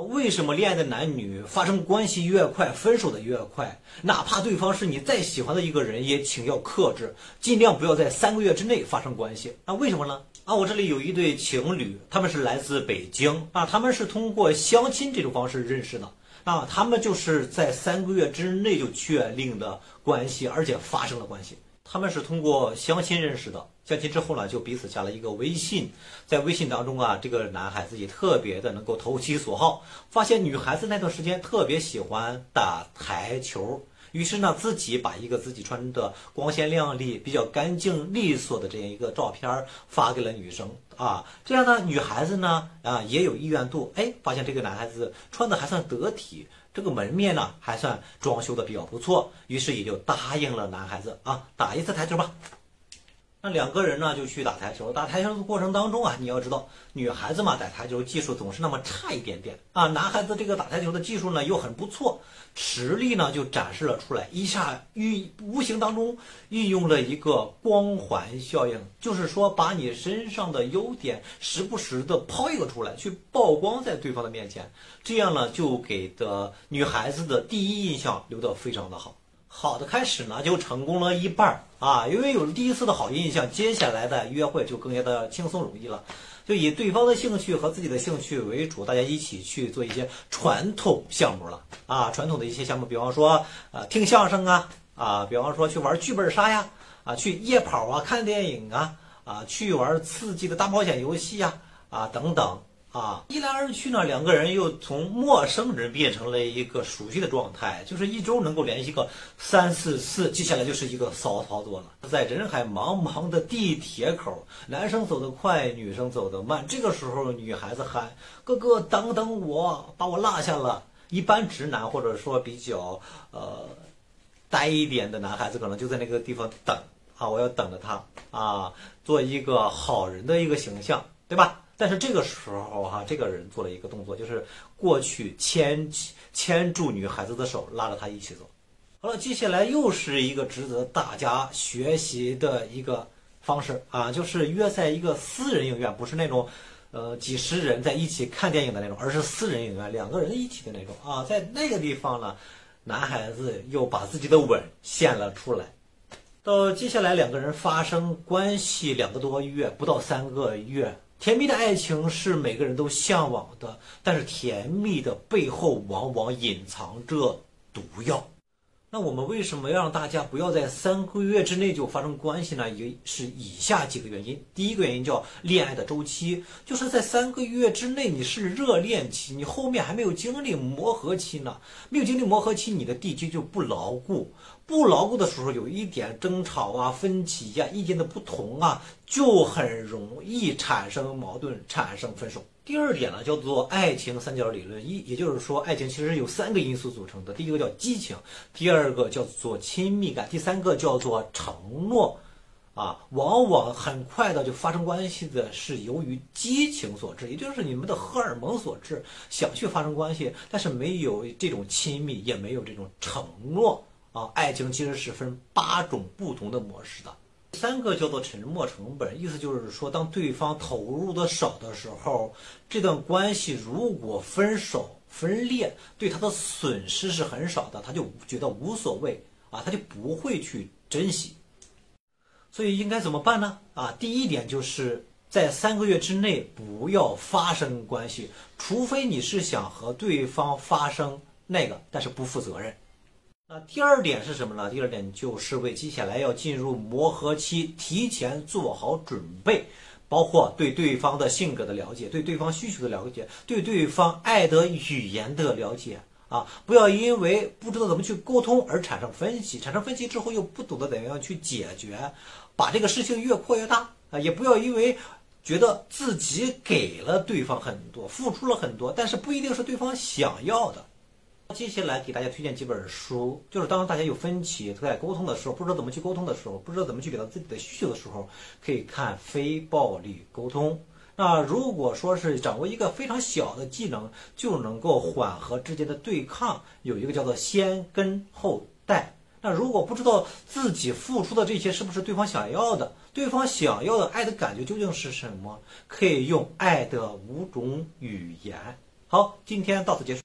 为什么恋爱的男女发生关系越快，分手的越快？哪怕对方是你再喜欢的一个人，也请要克制，尽量不要在三个月之内发生关系。那为什么呢？啊，我这里有一对情侣，他们是来自北京啊，他们是通过相亲这种方式认识的。啊，他们就是在三个月之内就确定的关系，而且发生了关系。他们是通过相亲认识的，相亲之后呢，就彼此加了一个微信。在微信当中啊，这个男孩子也特别的能够投其所好，发现女孩子那段时间特别喜欢打台球，于是呢，自己把一个自己穿的光鲜亮丽、比较干净利索的这样一个照片发给了女生啊。这样呢，女孩子呢啊也有意愿度，哎，发现这个男孩子穿的还算得体。这个门面呢还算装修的比较不错，于是也就答应了男孩子啊，打一次台球吧。那两个人呢就去打台球，打台球的过程当中啊，你要知道女孩子嘛打台球技术总是那么差一点点啊，男孩子这个打台球的技术呢又很不错，实力呢就展示了出来，一下运无形当中运用了一个光环效应，就是说把你身上的优点时不时的抛一个出来，去曝光在对方的面前，这样呢就给的女孩子的第一印象留得非常的好。好的开始呢，就成功了一半儿啊，因为有了第一次的好印象，接下来的约会就更加的轻松容易了。就以对方的兴趣和自己的兴趣为主，大家一起去做一些传统项目了啊，传统的一些项目，比方说呃听相声啊啊，比方说去玩剧本杀呀啊，去夜跑啊，看电影啊啊，去玩刺激的大冒险游戏呀啊等等。啊，一来二去呢，两个人又从陌生人变成了一个熟悉的状态，就是一周能够联系个三四次，接下来就是一个骚操作了。在人海茫茫的地铁口，男生走得快，女生走得慢，这个时候女孩子喊：“哥哥，等等我，把我落下了。”一般直男或者说比较呃呆一点的男孩子，可能就在那个地方等啊，我要等着他啊，做一个好人的一个形象，对吧？但是这个时候哈，这个人做了一个动作，就是过去牵牵住女孩子的手，拉着她一起走。好了，接下来又是一个值得大家学习的一个方式啊，就是约在一个私人影院，不是那种呃几十人在一起看电影的那种，而是私人影院，两个人一起的那种啊。在那个地方呢，男孩子又把自己的吻献了出来。到接下来两个人发生关系两个多月，不到三个月。甜蜜的爱情是每个人都向往的，但是甜蜜的背后往往隐藏着毒药。那我们为什么要让大家不要在三个月之内就发生关系呢？也是以下几个原因。第一个原因叫恋爱的周期，就是在三个月之内你是热恋期，你后面还没有经历磨合期呢，没有经历磨合期，你的地基就不牢固。不牢固的时候，有一点争吵啊、分歧呀、意见的不同啊，就很容易产生矛盾、产生分手。第二点呢，叫做爱情三角理论，一也就是说，爱情其实有三个因素组成的，第一个叫激情，第二个叫做亲密感，第三个叫做承诺。啊，往往很快的就发生关系的是由于激情所致，也就是你们的荷尔蒙所致，想去发生关系，但是没有这种亲密，也没有这种承诺。啊，爱情其实是分八种不同的模式的。三个叫做沉没成本，意思就是说，当对方投入的少的时候，这段关系如果分手分裂，对他的损失是很少的，他就觉得无所谓啊，他就不会去珍惜。所以应该怎么办呢？啊，第一点就是在三个月之内不要发生关系，除非你是想和对方发生那个，但是不负责任。那第二点是什么呢？第二点就是为接下来要进入磨合期提前做好准备，包括对对方的性格的了解，对对方需求的了解，对对方爱的语言的了解啊！不要因为不知道怎么去沟通而产生分歧，产生分歧之后又不懂得怎样去解决，把这个事情越扩越大啊！也不要因为觉得自己给了对方很多，付出了很多，但是不一定是对方想要的。接下来给大家推荐几本书，就是当大家有分歧在沟通的时候，不知道怎么去沟通的时候，不知道怎么去表达自己的需求的时候，可以看《非暴力沟通》。那如果说是掌握一个非常小的技能，就能够缓和之间的对抗，有一个叫做“先跟后带”。那如果不知道自己付出的这些是不是对方想要的，对方想要的爱的感觉究竟是什么，可以用《爱的五种语言》。好，今天到此结束。